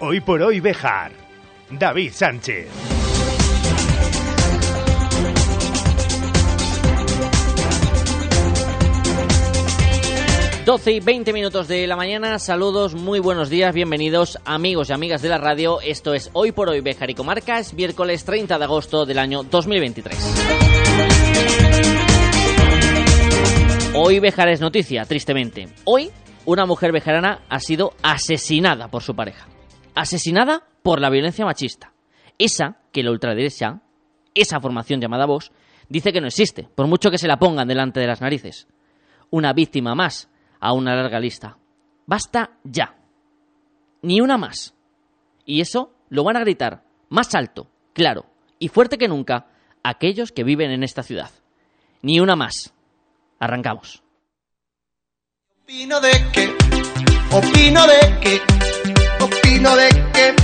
Hoy por hoy Bejar. David Sánchez. 12 y 20 minutos de la mañana, saludos, muy buenos días, bienvenidos amigos y amigas de la radio. Esto es Hoy por Hoy Bejar y Comarcas, miércoles 30 de agosto del año 2023. Hoy Bejar es noticia, tristemente. Hoy una mujer bejarana ha sido asesinada por su pareja. Asesinada por la violencia machista. Esa que la ultraderecha, esa formación llamada Vox, dice que no existe, por mucho que se la pongan delante de las narices. Una víctima más a una larga lista. Basta ya. Ni una más. Y eso lo van a gritar más alto, claro y fuerte que nunca aquellos que viven en esta ciudad. Ni una más. Arrancamos. Opino de que, opino de que, opino de que,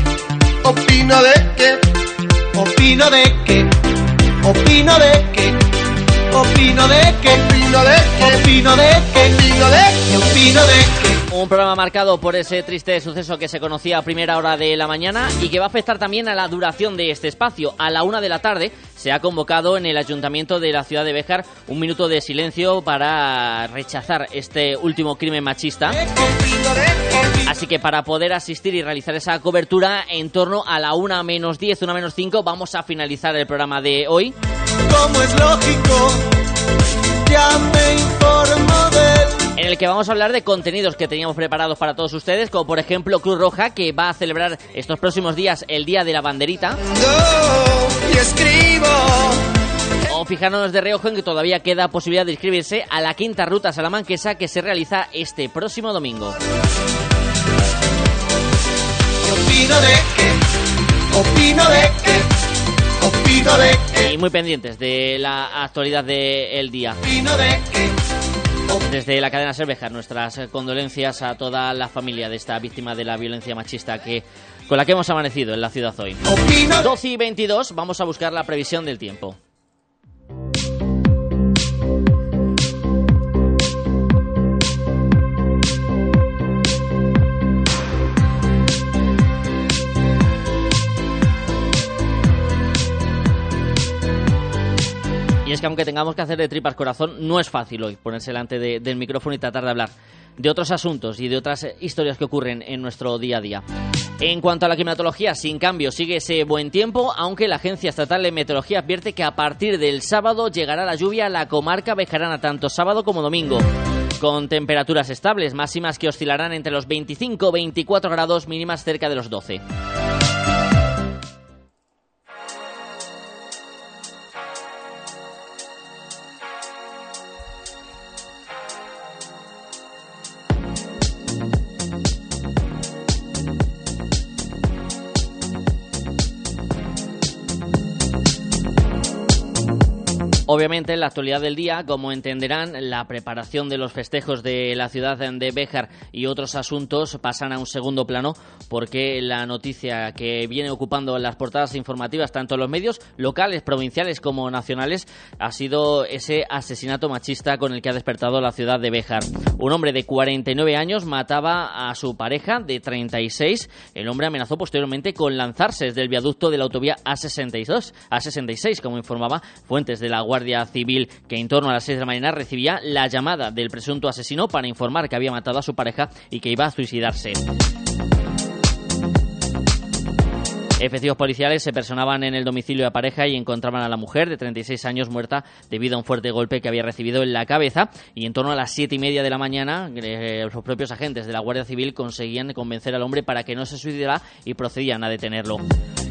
opino de que, opino de que, opino de que, opino de que, opino de que, opino de opino de. Un programa marcado por ese triste suceso que se conocía a primera hora de la mañana y que va a afectar también a la duración de este espacio. A la una de la tarde se ha convocado en el ayuntamiento de la ciudad de Béjar un minuto de silencio para rechazar este último crimen machista. Así que para poder asistir y realizar esa cobertura en torno a la una menos 10, una menos 5, vamos a finalizar el programa de hoy. Como es lógico, ya me informo del en el que vamos a hablar de contenidos que teníamos preparados para todos ustedes, como por ejemplo Cruz Roja, que va a celebrar estos próximos días el Día de la Banderita. y escribo. O fijarnos de reojo en que todavía queda posibilidad de inscribirse a la quinta ruta salamanquesa que se realiza este próximo domingo. Opino de que, opino de que, opino de que, Y muy pendientes de la actualidad del día. opino de que. Desde la cadena Cervejar, nuestras condolencias a toda la familia de esta víctima de la violencia machista que con la que hemos amanecido en la ciudad hoy. Opino 12 y 22, vamos a buscar la previsión del tiempo. Y es que aunque tengamos que hacer de tripas corazón, no es fácil hoy ponerse delante de- del micrófono y tratar de hablar de otros asuntos y de otras eh, historias que ocurren en nuestro día a día. En cuanto a la climatología, sin cambio, sigue ese buen tiempo, aunque la Agencia Estatal de Meteorología advierte que a partir del sábado llegará la lluvia a la comarca bejarana, tanto sábado como domingo. Con temperaturas estables, máximas que oscilarán entre los 25 24 grados, mínimas cerca de los 12. Obviamente, en la actualidad del día, como entenderán, la preparación de los festejos de la ciudad de Béjar y otros asuntos pasan a un segundo plano porque la noticia que viene ocupando las portadas informativas, tanto en los medios locales, provinciales como nacionales, ha sido ese asesinato machista con el que ha despertado la ciudad de Béjar. Un hombre de 49 años mataba a su pareja de 36. El hombre amenazó posteriormente con lanzarse desde el viaducto de la autovía A62, A66, como informaba fuentes de la Guardia Civil, que en torno a las 6 de la mañana recibía la llamada del presunto asesino para informar que había matado a su pareja y que iba a suicidarse. Efectivos policiales se personaban en el domicilio de la pareja y encontraban a la mujer de 36 años muerta debido a un fuerte golpe que había recibido en la cabeza. Y en torno a las siete y media de la mañana, eh, los propios agentes de la Guardia Civil conseguían convencer al hombre para que no se suicidara y procedían a detenerlo.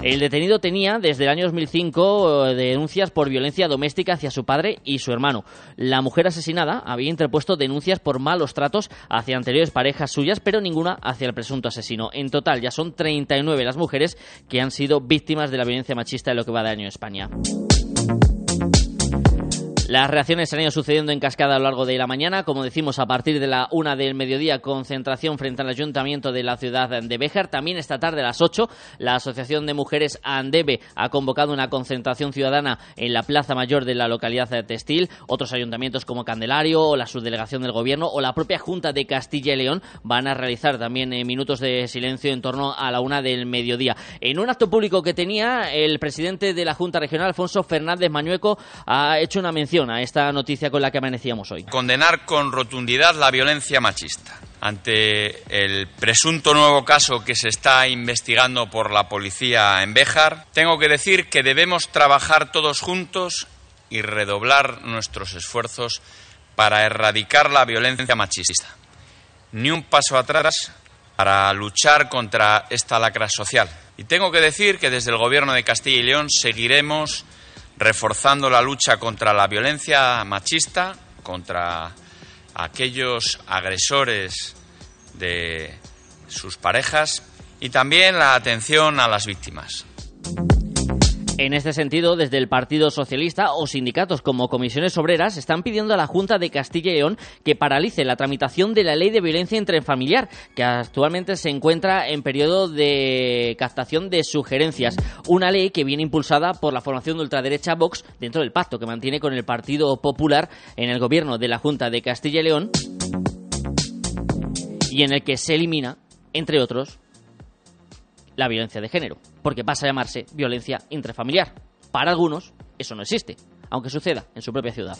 El detenido tenía desde el año 2005 eh, denuncias por violencia doméstica hacia su padre y su hermano. La mujer asesinada había interpuesto denuncias por malos tratos hacia anteriores parejas suyas, pero ninguna hacia el presunto asesino. En total ya son 39 las mujeres que han sido víctimas de la violencia machista en lo que va de año en España. Las reacciones han ido sucediendo en cascada a lo largo de la mañana. Como decimos, a partir de la una del mediodía, concentración frente al ayuntamiento de la ciudad de Béjar. También esta tarde a las 8, la Asociación de Mujeres Andebe ha convocado una concentración ciudadana en la Plaza Mayor de la localidad de Textil. Otros ayuntamientos como Candelario o la subdelegación del Gobierno o la propia Junta de Castilla y León van a realizar también eh, minutos de silencio en torno a la una del mediodía. En un acto público que tenía, el presidente de la Junta Regional, Alfonso Fernández Mañueco, ha hecho una mención a esta noticia con la que amanecíamos hoy. Condenar con rotundidad la violencia machista. Ante el presunto nuevo caso que se está investigando por la policía en Béjar, tengo que decir que debemos trabajar todos juntos y redoblar nuestros esfuerzos para erradicar la violencia machista. Ni un paso atrás para luchar contra esta lacra social. Y tengo que decir que desde el Gobierno de Castilla y León seguiremos reforzando la lucha contra la violencia machista, contra aquellos agresores de sus parejas y también la atención a las víctimas. En este sentido, desde el Partido Socialista o sindicatos como comisiones obreras están pidiendo a la Junta de Castilla y León que paralice la tramitación de la ley de violencia intrafamiliar, que actualmente se encuentra en periodo de captación de sugerencias. Una ley que viene impulsada por la formación de ultraderecha Vox dentro del pacto que mantiene con el Partido Popular en el gobierno de la Junta de Castilla y León y en el que se elimina, entre otros, la violencia de género, porque pasa a llamarse violencia intrafamiliar. Para algunos, eso no existe, aunque suceda en su propia ciudad.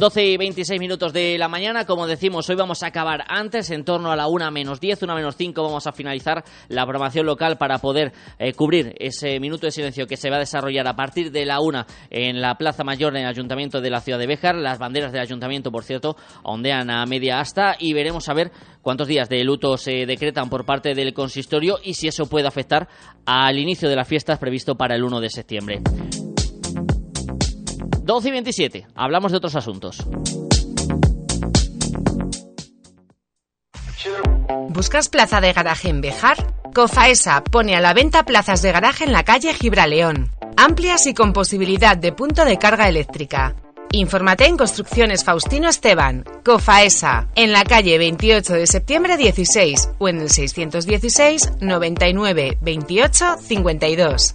12 y 26 minutos de la mañana, como decimos, hoy vamos a acabar antes, en torno a la 1 menos 10, 1 menos 5 vamos a finalizar la programación local para poder eh, cubrir ese minuto de silencio que se va a desarrollar a partir de la 1 en la Plaza Mayor en el Ayuntamiento de la Ciudad de Béjar. Las banderas del Ayuntamiento, por cierto, ondean a media asta y veremos a ver cuántos días de luto se decretan por parte del consistorio y si eso puede afectar al inicio de las fiestas previsto para el 1 de septiembre. 12 y 27. Hablamos de otros asuntos. ¿Buscas plaza de garaje en Bejar? Cofaesa pone a la venta plazas de garaje en la calle Gibraleón, amplias y con posibilidad de punto de carga eléctrica. Infórmate en Construcciones Faustino Esteban, Cofaesa, en la calle 28 de septiembre 16 o en el 616 99 28 52.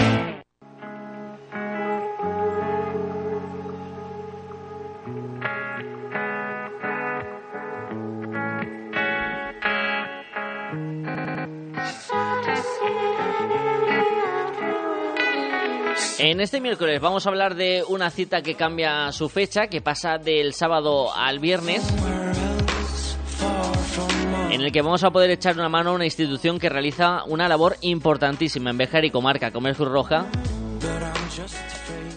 En este miércoles vamos a hablar de una cita que cambia su fecha, que pasa del sábado al viernes, en el que vamos a poder echar una mano a una institución que realiza una labor importantísima en Bejar y Comarca, Comer Cruz Roja,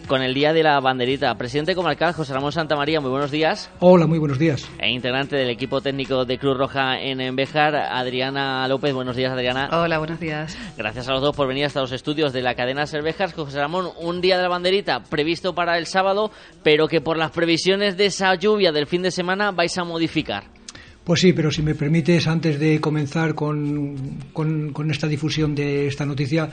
con el Día de la Banderita. Presidente comarcal José Ramón Santamaría, muy buenos días. Hola, muy buenos días. E integrante del equipo técnico de Cruz Roja en Bejar, Adriana López. Buenos días, Adriana. Hola, buenos días. Gracias a los dos por venir hasta los estudios de la cadena Cervejas. José Ramón, un Día de la Banderita previsto para el sábado, pero que por las previsiones de esa lluvia del fin de semana vais a modificar. Pues sí, pero si me permites, antes de comenzar con, con, con esta difusión de esta noticia,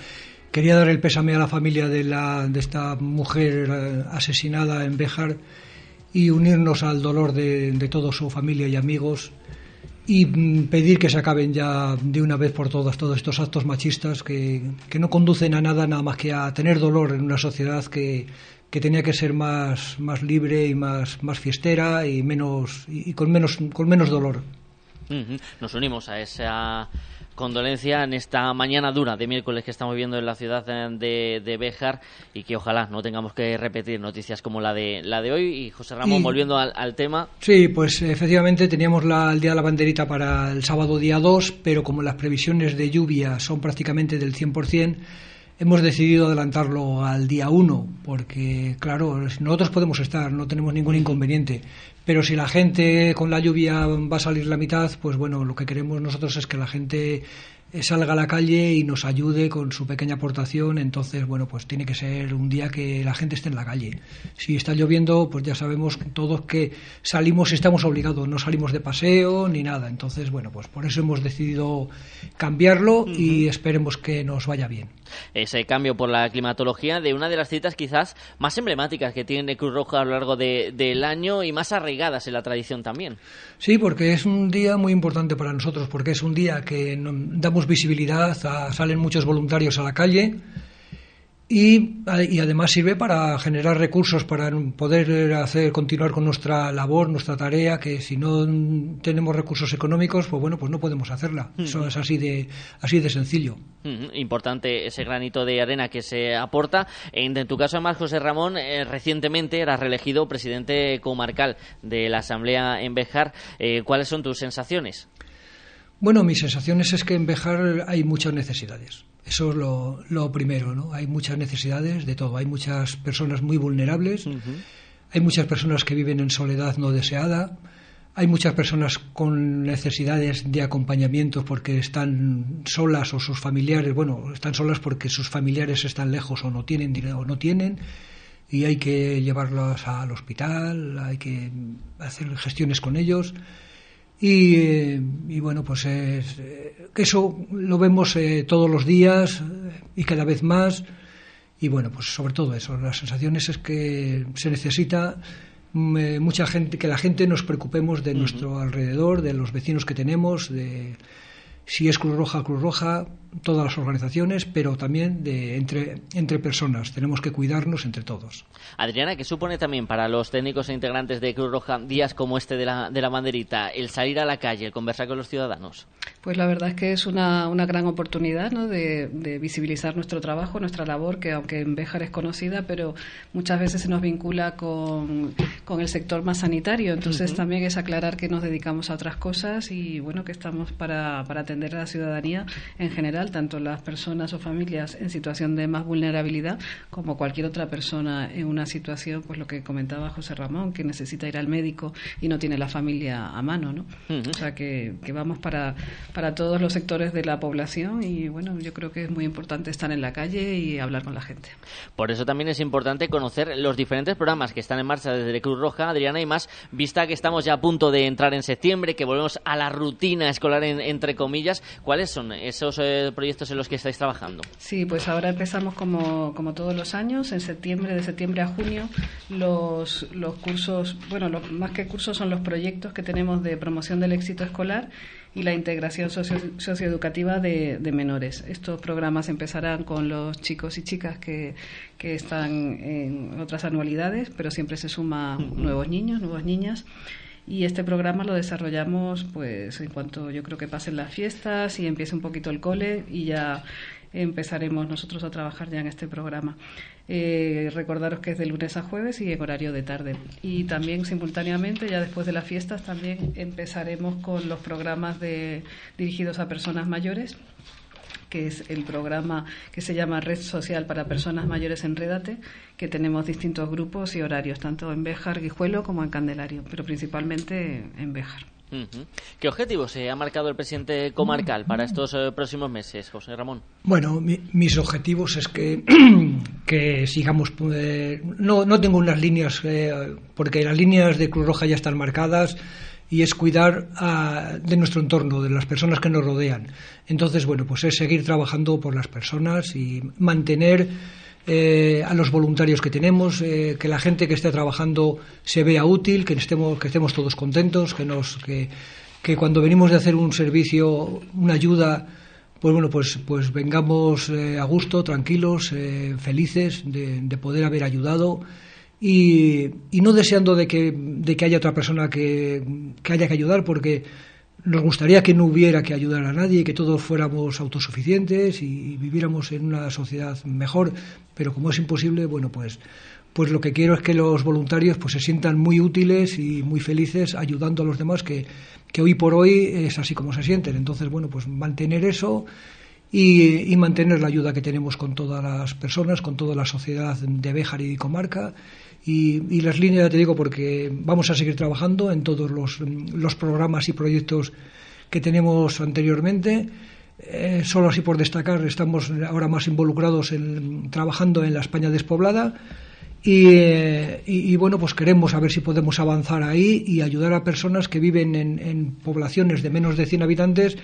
Quería dar el pésame a la familia de, la, de esta mujer eh, asesinada en Béjar y unirnos al dolor de, de toda su familia y amigos y mm, pedir que se acaben ya de una vez por todas todos estos actos machistas que, que no conducen a nada nada más que a tener dolor en una sociedad que, que tenía que ser más, más libre y más, más fiestera y menos y con menos con menos dolor. Nos unimos a esa condolencia en esta mañana dura de miércoles que estamos viendo en la ciudad de, de Béjar y que ojalá no tengamos que repetir noticias como la de la de hoy. Y José Ramón, volviendo al, tema. Sí, pues efectivamente teníamos la, el Día de la Banderita para el sábado día 2, pero como las previsiones de lluvia son prácticamente del 100%, hemos decidido adelantarlo al día 1, porque, claro, nosotros podemos estar, no tenemos ningún inconveniente, pero si la gente con la lluvia va a salir la mitad, pues bueno, lo que queremos nosotros es que la gente salga a la calle y nos ayude con su pequeña aportación. Entonces, bueno, pues tiene que ser un día que la gente esté en la calle. Si está lloviendo, pues ya sabemos todos que salimos y estamos obligados, no salimos de paseo ni nada. Entonces, bueno, pues por eso hemos decidido cambiarlo y esperemos que nos vaya bien. Ese cambio por la climatología de una de las citas quizás más emblemáticas que tiene Cruz Roja a lo largo del año y más arraigadas en la tradición también. Sí, porque es un día muy importante para nosotros, porque es un día que damos visibilidad, salen muchos voluntarios a la calle y, además sirve para generar recursos para poder hacer continuar con nuestra labor, nuestra tarea, que si no tenemos recursos económicos, pues bueno, pues no podemos hacerla. Eso es así de así de sencillo. Importante ese granito de arena que se aporta. En, tu caso, además, José Ramón, eh, recientemente eras reelegido presidente comarcal de la Asamblea en Bejar. Eh, ¿Cuáles son tus sensaciones? Bueno, mis sensaciones es que en Bejar hay muchas necesidades. Eso es lo, primero, ¿no? Hay muchas necesidades de todo. Hay muchas personas muy vulnerables, hay muchas personas que viven en soledad no deseada, hay muchas personas con necesidades de acompañamiento porque están solas o sus familiares, bueno, están solas porque sus familiares están lejos o no tienen dinero o no tienen y hay que llevarlos al hospital, hay que hacer gestiones con ellos. Y, bueno, pues es, eh, eso lo vemos eh, todos los días eh, y cada vez más. Y bueno, pues sobre todo eso, las sensaciones es que se necesita mm, mucha gente, que la gente nos preocupemos de nuestro alrededor, de los vecinos que tenemos, de si es Cruz Roja, Cruz Roja, todas las organizaciones, pero también de entre, entre personas. Tenemos que cuidarnos entre todos. Adriana, ¿qué supone también para los técnicos e integrantes de Cruz Roja días como este de la, de la banderita, el salir a la calle, el conversar con los ciudadanos? Pues la verdad es que es una, una gran oportunidad ¿no? de, visibilizar nuestro trabajo, nuestra labor, que aunque en Béjar es conocida, pero muchas veces se nos vincula con, con el sector más sanitario. Entonces también es aclarar que nos dedicamos a otras cosas y bueno, que estamos para, para atender a la ciudadanía en general tanto las personas o familias en situación de más vulnerabilidad como cualquier otra persona en una situación, pues lo que comentaba José Ramón, que necesita ir al médico y no tiene la familia a mano, ¿no? O sea, que, vamos para, para todos los sectores de la población y bueno, yo creo que es muy importante estar en la calle y hablar con la gente. Por eso también es importante conocer los diferentes programas que están en marcha desde Cruz Roja, Adriana, y más, vista que estamos ya a punto de entrar en septiembre, que volvemos a la rutina escolar, entre comillas, ¿cuáles son esos eh, proyectos en los que estáis trabajando? Sí, pues ahora empezamos como, como todos los años, en septiembre, de septiembre a junio, los, los cursos, bueno, los, más que cursos son los proyectos que tenemos de promoción del éxito escolar y la integración socio, socioeducativa de, de, menores. Estos programas empezarán con los chicos y chicas que, que están en otras anualidades, pero siempre se suman nuevos niños, nuevas niñas y este programa lo desarrollamos pues en cuanto yo creo que pasen las fiestas y empiece un poquito el cole y ya empezaremos nosotros a trabajar ya en este programa. Eh, recordaros que es de lunes a jueves y en horario de tarde. Y también simultáneamente, ya después de las fiestas, también empezaremos con los programas de, dirigidos a personas mayores que es el programa que se llama Red Social para Personas Mayores en Redate, que tenemos distintos grupos y horarios, tanto en Béjar, Guijuelo como en Candelario, pero principalmente en Béjar. ¿Qué objetivos se ha marcado el presidente comarcal para estos eh, próximos meses, José Ramón? Bueno, mis objetivos es que, que sigamos. Eh, no, no tengo unas líneas, eh, porque las líneas de Cruz Roja ya están marcadas y es cuidar de nuestro entorno, de las personas que nos rodean. Entonces, bueno, pues es seguir trabajando por las personas y mantener eh, a los voluntarios que tenemos, eh, que la gente que esté trabajando se vea útil, que estemos, que estemos todos contentos, que, nos, que, que cuando venimos de hacer un servicio, una ayuda, pues bueno, pues, pues vengamos eh, a gusto, tranquilos, felices de, de poder haber ayudado y, no deseando de que, de que haya otra persona que, haya que ayudar, porque nos gustaría que no hubiera que ayudar a nadie, que todos fuéramos autosuficientes y viviéramos en una sociedad mejor, pero como es imposible, bueno, pues pues lo que quiero es que los voluntarios pues se sientan muy útiles y muy felices ayudando a los demás que, que hoy por hoy es así como se sienten. Entonces, bueno, pues mantener eso y, mantener la ayuda que tenemos con todas las personas, con toda la sociedad de Béjar y comarca. Y, las líneas, ya te digo, porque vamos a seguir trabajando en todos los, los programas y proyectos que tenemos anteriormente. Eh, solo así por destacar, estamos ahora más involucrados en, trabajando en la España despoblada y, bueno, pues queremos a ver si podemos avanzar ahí y ayudar a personas que viven en, poblaciones de menos de 100 habitantes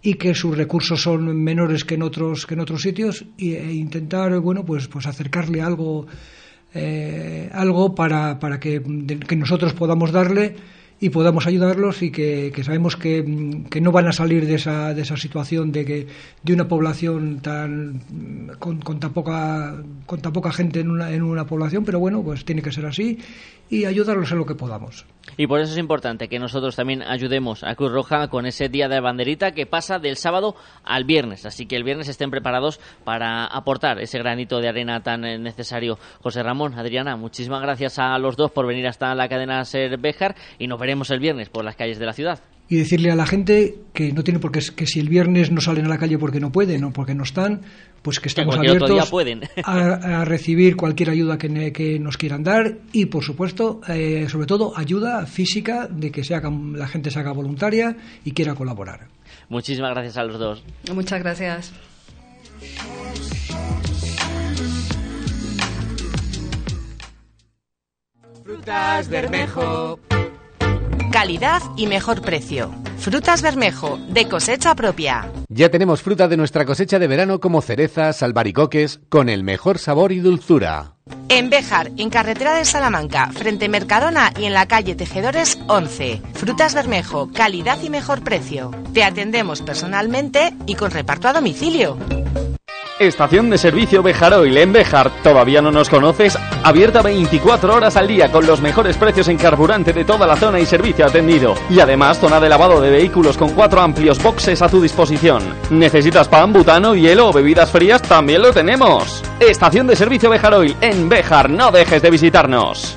y que sus recursos son menores que en otros que en otros sitios e intentar bueno pues pues acercarle algo eh, algo para, para que, que nosotros podamos darle y podamos ayudarlos y que, sabemos que, no van a salir de esa, de esa situación de que de una población tan con, con tan poca con tan poca gente en una, en una población pero bueno pues tiene que ser así y ayudarlos en lo que podamos. Y por eso es importante que nosotros también ayudemos a Cruz Roja con ese día de banderita que pasa del sábado al viernes. Así que el viernes estén preparados para aportar ese granito de arena tan necesario. José Ramón Adriana muchísimas gracias a los dos por venir hasta la cadena Ser Béjar y nos veremos el viernes por las calles de la ciudad. Y decirle a la gente que no tiene por qué, que si el viernes no salen a la calle porque no pueden o porque no están, pues que estamos abiertos a, recibir cualquier ayuda que, que, nos quieran dar y, por supuesto, eh, sobre todo, ayuda física de que se la gente se haga voluntaria y quiera colaborar. Muchísimas gracias a los dos. Muchas gracias. Frutas Bermejo calidad y mejor precio. Frutas Bermejo, de cosecha propia. Ya tenemos fruta de nuestra cosecha de verano como cerezas, albaricoques, con el mejor sabor y dulzura. En Béjar, en carretera de Salamanca, frente Mercadona y en la calle Tejedores 11. Frutas Bermejo, calidad y mejor precio. Te atendemos personalmente y con reparto a domicilio. Estación de servicio Bejaroil en Bejar. ¿Todavía no nos conoces? Abierta 24 horas al día con los mejores precios en carburante de toda la zona y servicio atendido. Y además zona de lavado de vehículos con cuatro amplios boxes a tu disposición. ¿Necesitas pan, butano, hielo o bebidas frías? También lo tenemos. Estación de servicio Bejaroil en Bejar. No dejes de visitarnos.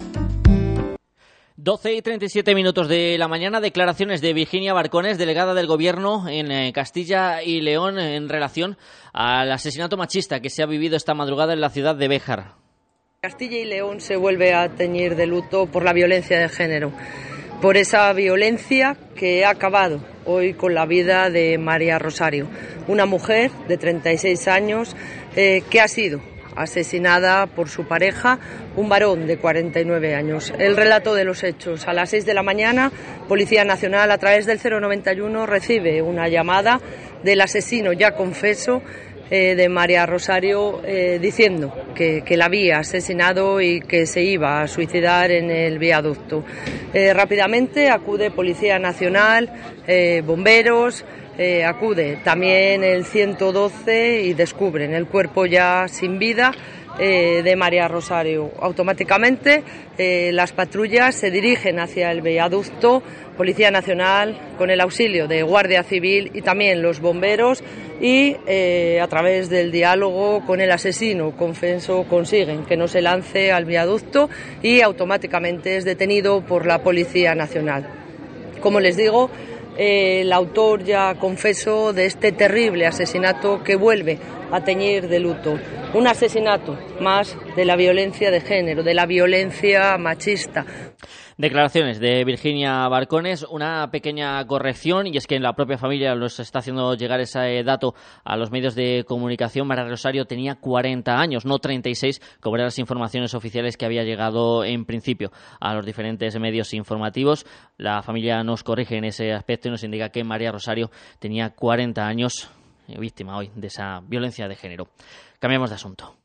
12 y 37 minutos de la mañana, declaraciones de Virginia Barcones, delegada del Gobierno en eh, Castilla y León, en relación al asesinato machista que se ha vivido esta madrugada en la ciudad de Béjar. Castilla y León se vuelve a teñir de luto por la violencia de género, por esa violencia que ha acabado hoy con la vida de María Rosario, una mujer de 36 años eh, que ha sido asesinada por su pareja, un varón de 49 años. El relato de los hechos. A las 6 de la mañana, Policía Nacional, a través del 091, recibe una llamada del asesino ya confeso eh, de María Rosario eh, diciendo que, la había asesinado y que se iba a suicidar en el viaducto. Eh, rápidamente acude Policía Nacional, bomberos, eh, acude también el 112 y descubren el cuerpo ya sin vida eh, de María Rosario. Automáticamente eh, las patrullas se dirigen hacia el viaducto, Policía Nacional, con el auxilio de Guardia Civil y también los bomberos y a través del diálogo con el asesino confeso consiguen que no se lance al viaducto y automáticamente es detenido por la Policía Nacional. Como les digo, el autor ya confesó de este terrible asesinato que vuelve a teñir de luto. Un asesinato más de la violencia de género, de la violencia machista. Declaraciones de Virginia Barcones, una pequeña corrección y es que en la propia familia los está haciendo llegar ese dato a los medios de comunicación. María Rosario tenía 40 años, no 36, como eran las informaciones oficiales que había llegado en principio a los diferentes medios informativos. La familia nos corrige en ese aspecto y nos indica que María Rosario tenía 40 años víctima hoy de esa violencia de género. Cambiamos de asunto.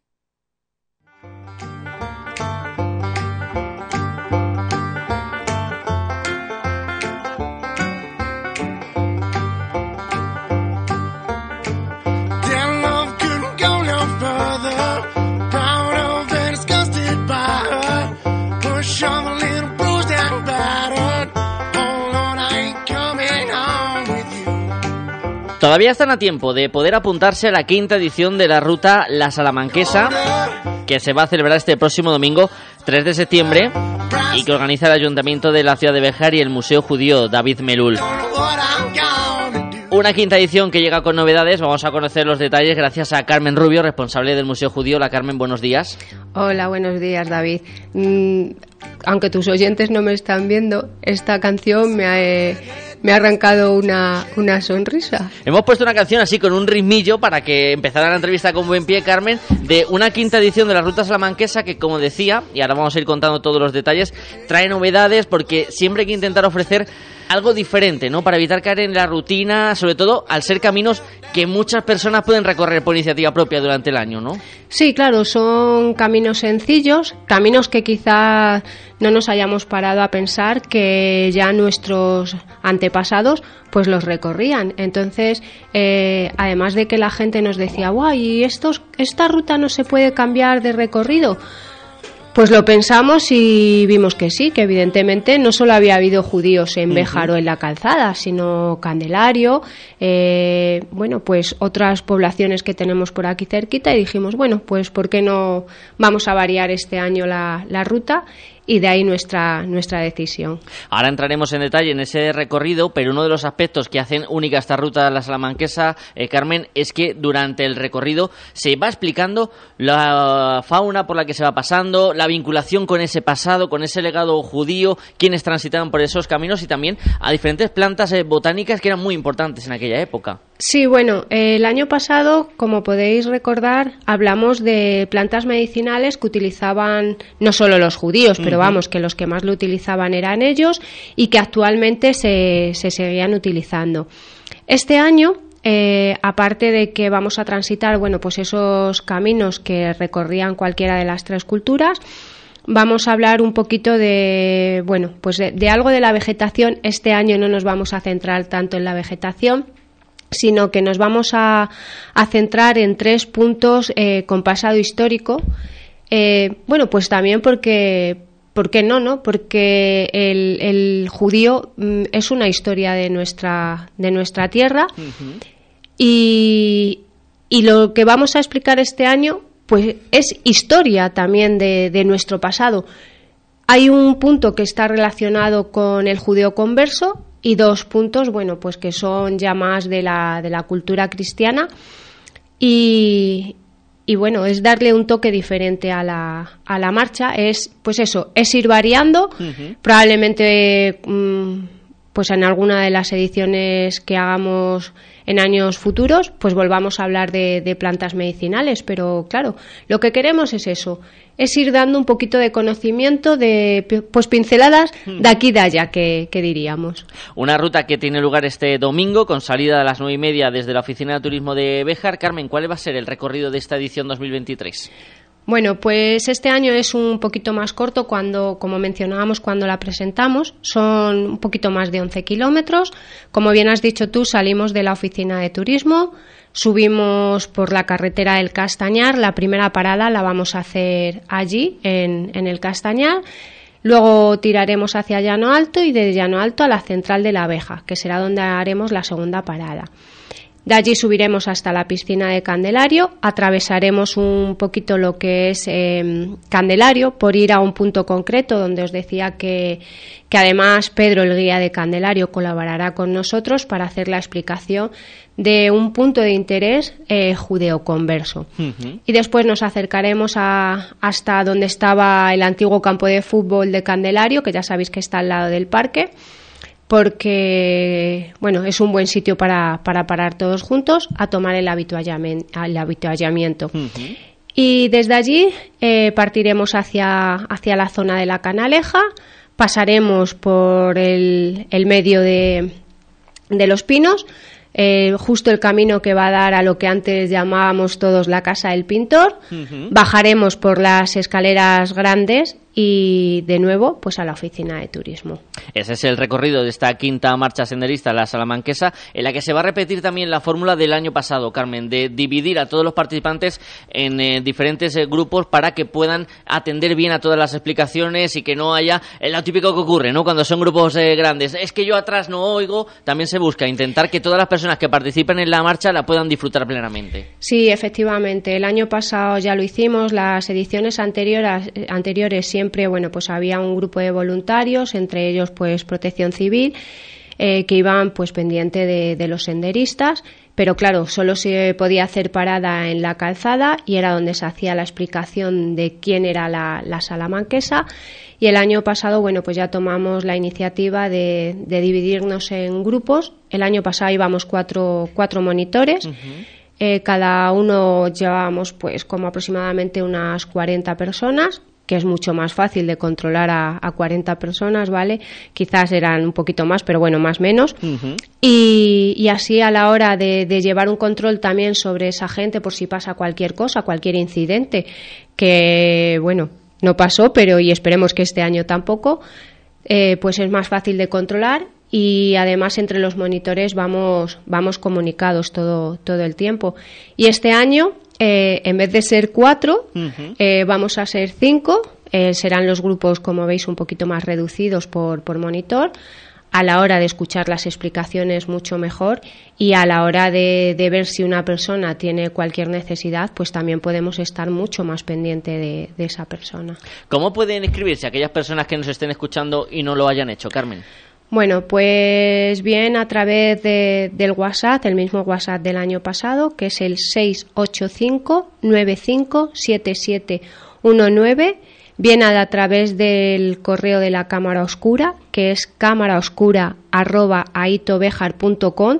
Todavía están a tiempo de poder apuntarse a la quinta edición de la ruta La Salamanquesa, que se va a celebrar este próximo domingo 3 de septiembre y que organiza el Ayuntamiento de la ciudad de Bejar y el Museo Judío David Melul. Una quinta edición que llega con novedades. Vamos a conocer los detalles gracias a Carmen Rubio, responsable del Museo Judío. La Carmen, buenos días. Hola, buenos días, David. Mm, aunque tus oyentes no me están viendo, esta canción me ha, eh, me ha arrancado una, una sonrisa. Hemos puesto una canción así con un ritmillo para que empezara la entrevista con buen pie, Carmen, de una quinta edición de la Ruta Salamanquesa que, como decía, y ahora vamos a ir contando todos los detalles, trae novedades porque siempre hay que intentar ofrecer algo diferente, ¿no? Para evitar caer en la rutina, sobre todo al ser caminos que muchas personas pueden recorrer por iniciativa propia durante el año, ¿no? Sí, claro, son caminos sencillos, caminos que quizá no nos hayamos parado a pensar que ya nuestros antepasados pues los recorrían. Entonces, eh, además de que la gente nos decía, guay, ¿y estos, esta ruta no se puede cambiar de recorrido? Pues lo pensamos y vimos que sí, que evidentemente no solo había habido judíos en Béjar o en la calzada, sino Candelario, eh, bueno, pues otras poblaciones que tenemos por aquí cerquita y dijimos, bueno, pues ¿por qué no vamos a variar este año la, la ruta y de ahí nuestra, nuestra decisión. Ahora entraremos en detalle en ese recorrido, pero uno de los aspectos que hacen única esta ruta de la Salamanquesa, eh, Carmen, es que durante el recorrido se va explicando la fauna por la que se va pasando, la vinculación con ese pasado, con ese legado judío, quienes transitaban por esos caminos y también a diferentes plantas eh, botánicas que eran muy importantes en aquella época. Sí, bueno, el año pasado, como podéis recordar, hablamos de plantas medicinales que utilizaban no solo los judíos, pero vamos, que los que más lo utilizaban eran ellos y que actualmente se, se seguían utilizando. Este año eh, aparte de que vamos a transitar, bueno, pues esos caminos que recorrían cualquiera de las tres culturas, vamos a hablar un poquito de, bueno, pues de, algo de la vegetación. Este año no nos vamos a centrar tanto en la vegetación, sino que nos vamos a, centrar en tres puntos eh, con pasado histórico. Eh, bueno, pues también porque, ¿por qué no, no? Porque el, judío mm, es una historia de nuestra, de nuestra tierra y, y, lo que vamos a explicar este año pues es historia también de, de nuestro pasado. Hay un punto que está relacionado con el judío converso y dos puntos, bueno, pues que son ya más de la, de la cultura cristiana. Y, y bueno, es darle un toque diferente a la, a la marcha, es pues eso, es ir variando, probablemente mm, pues en alguna de las ediciones que hagamos en años futuros, pues volvamos a hablar de, plantas medicinales. Pero claro, lo que queremos es eso, es ir dando un poquito de conocimiento de pues pinceladas de hmm. aquí de allá, que, diríamos. Una ruta que tiene lugar este domingo con salida a las nueve y media desde la Oficina de Turismo de Béjar. Carmen, ¿cuál va a ser el recorrido de esta edición 2023? Bueno, pues este año es un poquito más corto cuando, como mencionábamos cuando la presentamos, son un poquito más de 11 kilómetros. Como bien has dicho tú, salimos de la oficina de turismo, subimos por la carretera del Castañar, la primera parada la vamos a hacer allí, en, en el Castañar. Luego tiraremos hacia Llano Alto y de Llano Alto a la central de la abeja, que será donde haremos la segunda parada. De allí subiremos hasta la piscina de Candelario, atravesaremos un poquito lo que es em, Candelario por ir a un punto concreto donde os decía que, que además Pedro, el guía de Candelario, colaborará con nosotros para hacer la explicación de un punto de interés eh, judeo-converso. Y después nos acercaremos a, hasta donde estaba el antiguo campo de fútbol de Candelario, que ya sabéis que está al lado del parque porque bueno, es un buen sitio para, para parar todos juntos a tomar el habituallamiento. Y desde allí eh, partiremos hacia, hacia la zona de la Canaleja, pasaremos por el, el medio de, de los pinos, eh, justo el camino que va a dar a lo que antes llamábamos todos la casa del pintor. Bajaremos por las escaleras grandes y de nuevo pues a la oficina de turismo. Ese es el recorrido de esta quinta marcha senderista, la Salamanquesa, en la que se va a repetir también la fórmula del año pasado, Carmen, de dividir a todos los participantes en eh, diferentes eh, grupos para que puedan atender bien a todas las explicaciones y que no haya eh, lo típico que ocurre, ¿no? Cuando son grupos grandes, es que yo atrás no oigo, también se busca intentar que todas las personas que participen en la marcha la puedan disfrutar plenamente. Sí, efectivamente, el año pasado ya lo hicimos, las ediciones anteriores, anteriores siempre siempre, bueno, pues había un grupo de voluntarios, entre ellos pues Protección Civil, eh, que iban pues pendiente de, los senderistas, pero claro, solo se podía hacer parada en la calzada y era donde se hacía la explicación de quién era la, salamanquesa. Y el año pasado, bueno, pues ya tomamos la iniciativa de, dividirnos en grupos. El año pasado íbamos cuatro, cuatro monitores. Eh, cada uno llevábamos pues como aproximadamente unas 40 personas que es mucho más fácil de controlar a, a 40 personas, ¿vale? Quizás eran un poquito más, pero bueno, más menos. y, así a la hora de, llevar un control también sobre esa gente por si pasa cualquier cosa, cualquier incidente, que bueno, no pasó, pero y esperemos que este año tampoco, eh, pues es más fácil de controlar y además entre los monitores vamos, vamos comunicados todo, todo el tiempo. Y este año eh, en vez de ser cuatro, eh, vamos a ser cinco. Eh, serán los grupos, como veis, un poquito más reducidos por, por monitor a la hora de escuchar las explicaciones mucho mejor y a la hora de, ver si una persona tiene cualquier necesidad, pues también podemos estar mucho más pendiente de, de esa persona. ¿Cómo pueden inscribirse aquellas personas que nos estén escuchando y no lo hayan hecho, Carmen? Bueno, pues bien a través de, del WhatsApp, el mismo WhatsApp del año pasado, que es el 685-957719, bien a través del correo de la Cámara Oscura, que es cámaraoscura.aitobejar.com,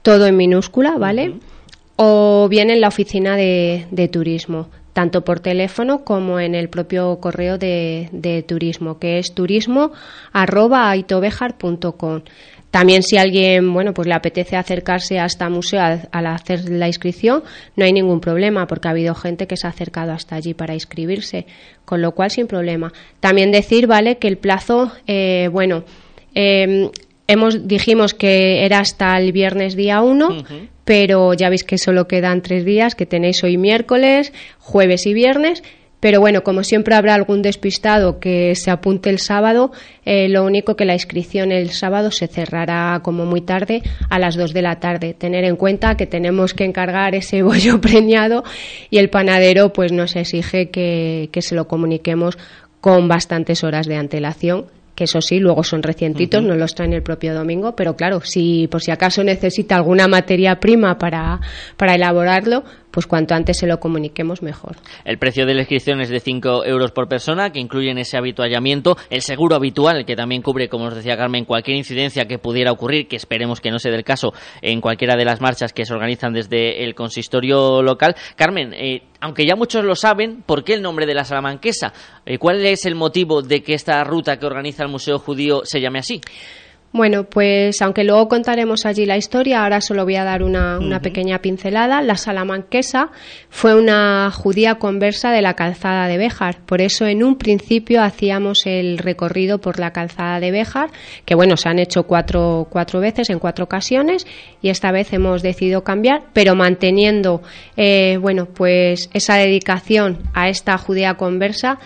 todo en minúscula, ¿vale? O bien en la oficina de turismo tanto por teléfono como en el propio correo de, turismo, que es turismo@aitobejar.com. También si alguien, bueno, pues le apetece acercarse a esta museo al, hacer la inscripción, no hay ningún problema porque ha habido gente que se ha acercado hasta allí para inscribirse, con lo cual sin problema. También decir, vale, que el plazo, eh, bueno, eh, hemos dijimos que era hasta el viernes día 1, pero ya veis que solo quedan tres días, que tenéis hoy miércoles, jueves y viernes. Pero bueno, como siempre habrá algún despistado que se apunte el sábado, eh, lo único que la inscripción el sábado se cerrará como muy tarde, a las 2 de la tarde. Tener en cuenta que tenemos que encargar ese bollo preñado y el panadero pues nos exige que, que se lo comuniquemos con bastantes horas de antelación que eso sí, luego son recientitos, no los traen el propio domingo, pero claro, si por si acaso necesita alguna materia prima para, para elaborarlo, pues cuanto antes se lo comuniquemos mejor. El precio de la inscripción es de 5 euros por persona, que incluyen ese habituallamiento, el seguro habitual, que también cubre, como os decía Carmen, cualquier incidencia que pudiera ocurrir, que esperemos que no sea del caso en cualquiera de las marchas que se organizan desde el consistorio local. Carmen, eh, aunque ya muchos lo saben, ¿por qué el nombre de la Salamanquesa? Eh, ¿Cuál es el motivo de que esta ruta que organiza el Museo Judío se llame así? Bueno, pues aunque luego contaremos allí la historia, ahora solo voy a dar una, pequeña pincelada. La salamanquesa fue una judía conversa de la calzada de Béjar. Por eso en un principio hacíamos el recorrido por la calzada de Béjar, que bueno, se han hecho cuatro, cuatro veces en cuatro ocasiones y esta vez hemos decidido cambiar, pero manteniendo, eh, bueno, pues esa dedicación a esta judía conversa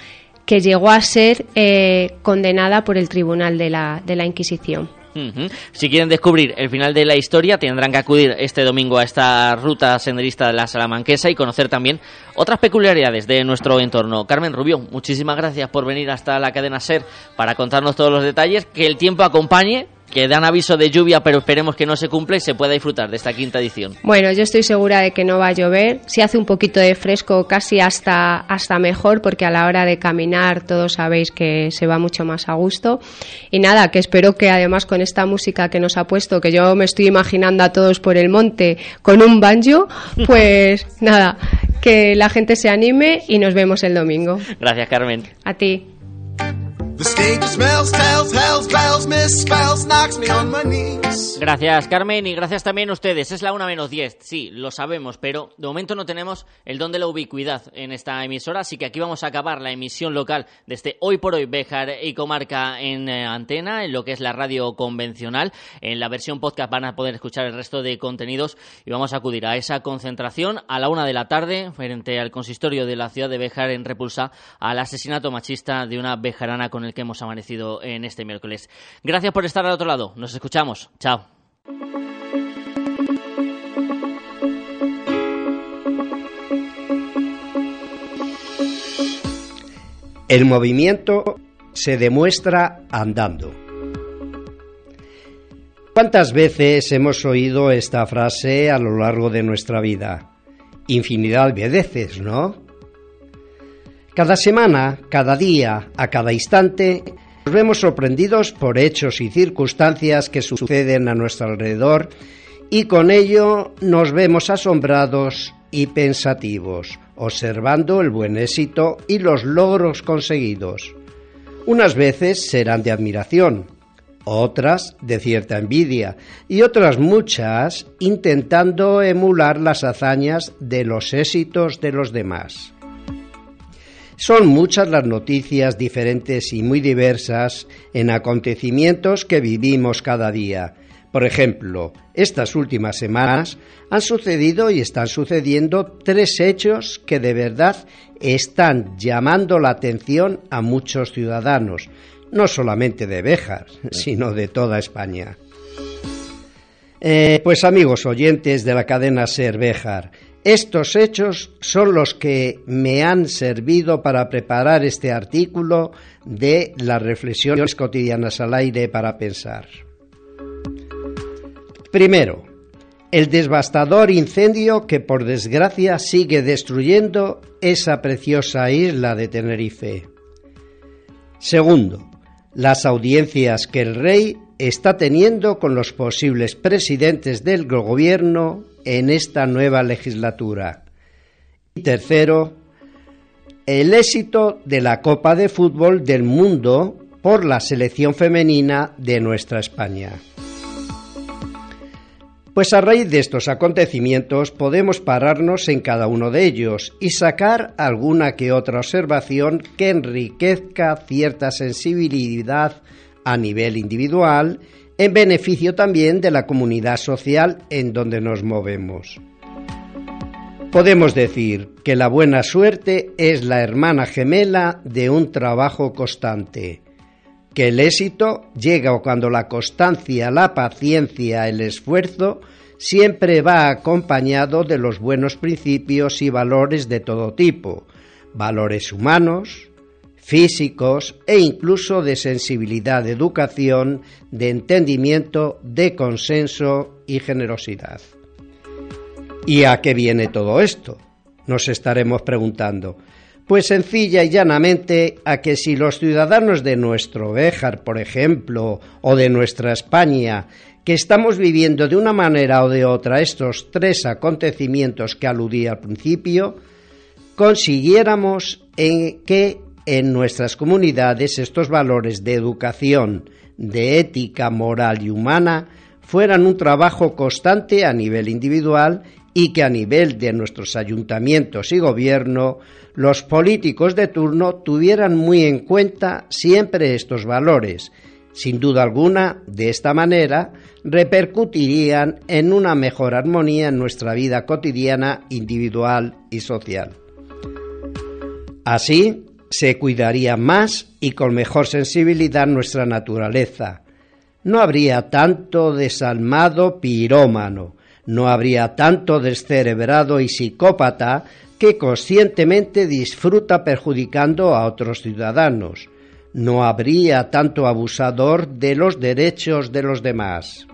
que llegó a ser eh, condenada por el Tribunal de la, de la Inquisición. Si quieren descubrir el final de la historia, tendrán que acudir este domingo a esta ruta senderista de la Salamanquesa y conocer también otras peculiaridades de nuestro entorno. Carmen Rubio, muchísimas gracias por venir hasta la cadena SER para contarnos todos los detalles. Que el tiempo acompañe que dan aviso de lluvia, pero esperemos que no se cumpla y se pueda disfrutar de esta quinta edición. Bueno, yo estoy segura de que no va a llover. Si hace un poquito de fresco, casi hasta, hasta mejor, porque a la hora de caminar todos sabéis que se va mucho más a gusto. Y nada, que espero que además con esta música que nos ha puesto, que yo me estoy imaginando a todos por el monte con un banjo, pues nada, que la gente se anime y nos vemos el domingo. Gracias, Carmen. A ti. Gracias Carmen y gracias también a ustedes. Es la una menos 10, sí, lo sabemos, pero de momento no tenemos el don de la ubicuidad en esta emisora, así que aquí vamos a acabar la emisión local de este Hoy por Hoy Béjar y Comarca en eh, antena, en lo que es la radio convencional. En la versión podcast van a poder escuchar el resto de contenidos y vamos a acudir a esa concentración a la una de la tarde frente al consistorio de la ciudad de Béjar en repulsa al asesinato machista de una bejarana el que hemos amanecido en este miércoles. Gracias por estar al otro lado. Nos escuchamos. Chao. El movimiento se demuestra andando. ¿Cuántas veces hemos oído esta frase a lo largo de nuestra vida? Infinidad de veces, ¿no? Cada semana, cada día, a cada instante, nos vemos sorprendidos por hechos y circunstancias que suceden a nuestro alrededor y con ello nos vemos asombrados y pensativos, observando el buen éxito y los logros conseguidos. Unas veces serán de admiración, otras de cierta envidia y otras muchas intentando emular las hazañas de los éxitos de los demás. Son muchas las noticias diferentes y muy diversas en acontecimientos que vivimos cada día. Por ejemplo, estas últimas semanas han sucedido y están sucediendo tres hechos que de verdad están llamando la atención a muchos ciudadanos, no solamente de Béjar, sino de toda España. Eh, pues amigos oyentes de la cadena Ser Béjar, estos hechos son los que me han servido para preparar este artículo de las reflexiones cotidianas al aire para pensar. Primero, el devastador incendio que por desgracia sigue destruyendo esa preciosa isla de Tenerife. Segundo, las audiencias que el rey está teniendo con los posibles presidentes del gobierno en esta nueva legislatura. Y tercero, el éxito de la Copa de Fútbol del Mundo por la selección femenina de nuestra España. Pues a raíz de estos acontecimientos podemos pararnos en cada uno de ellos y sacar alguna que otra observación que enriquezca cierta sensibilidad a nivel individual en beneficio también de la comunidad social en donde nos movemos. Podemos decir que la buena suerte es la hermana gemela de un trabajo constante, que el éxito llega cuando la constancia, la paciencia, el esfuerzo siempre va acompañado de los buenos principios y valores de todo tipo, valores humanos, físicos e incluso de sensibilidad, de educación, de entendimiento, de consenso y generosidad. ¿Y a qué viene todo esto? Nos estaremos preguntando. Pues sencilla y llanamente a que si los ciudadanos de nuestro Béjar, por ejemplo, o de nuestra España, que estamos viviendo de una manera o de otra estos tres acontecimientos que aludí al principio, consiguiéramos en que en nuestras comunidades estos valores de educación, de ética moral y humana fueran un trabajo constante a nivel individual y que a nivel de nuestros ayuntamientos y gobierno los políticos de turno tuvieran muy en cuenta siempre estos valores. Sin duda alguna, de esta manera, repercutirían en una mejor armonía en nuestra vida cotidiana, individual y social. Así, se cuidaría más y con mejor sensibilidad nuestra naturaleza. No habría tanto desalmado pirómano, no habría tanto descerebrado y psicópata que conscientemente disfruta perjudicando a otros ciudadanos. No habría tanto abusador de los derechos de los demás.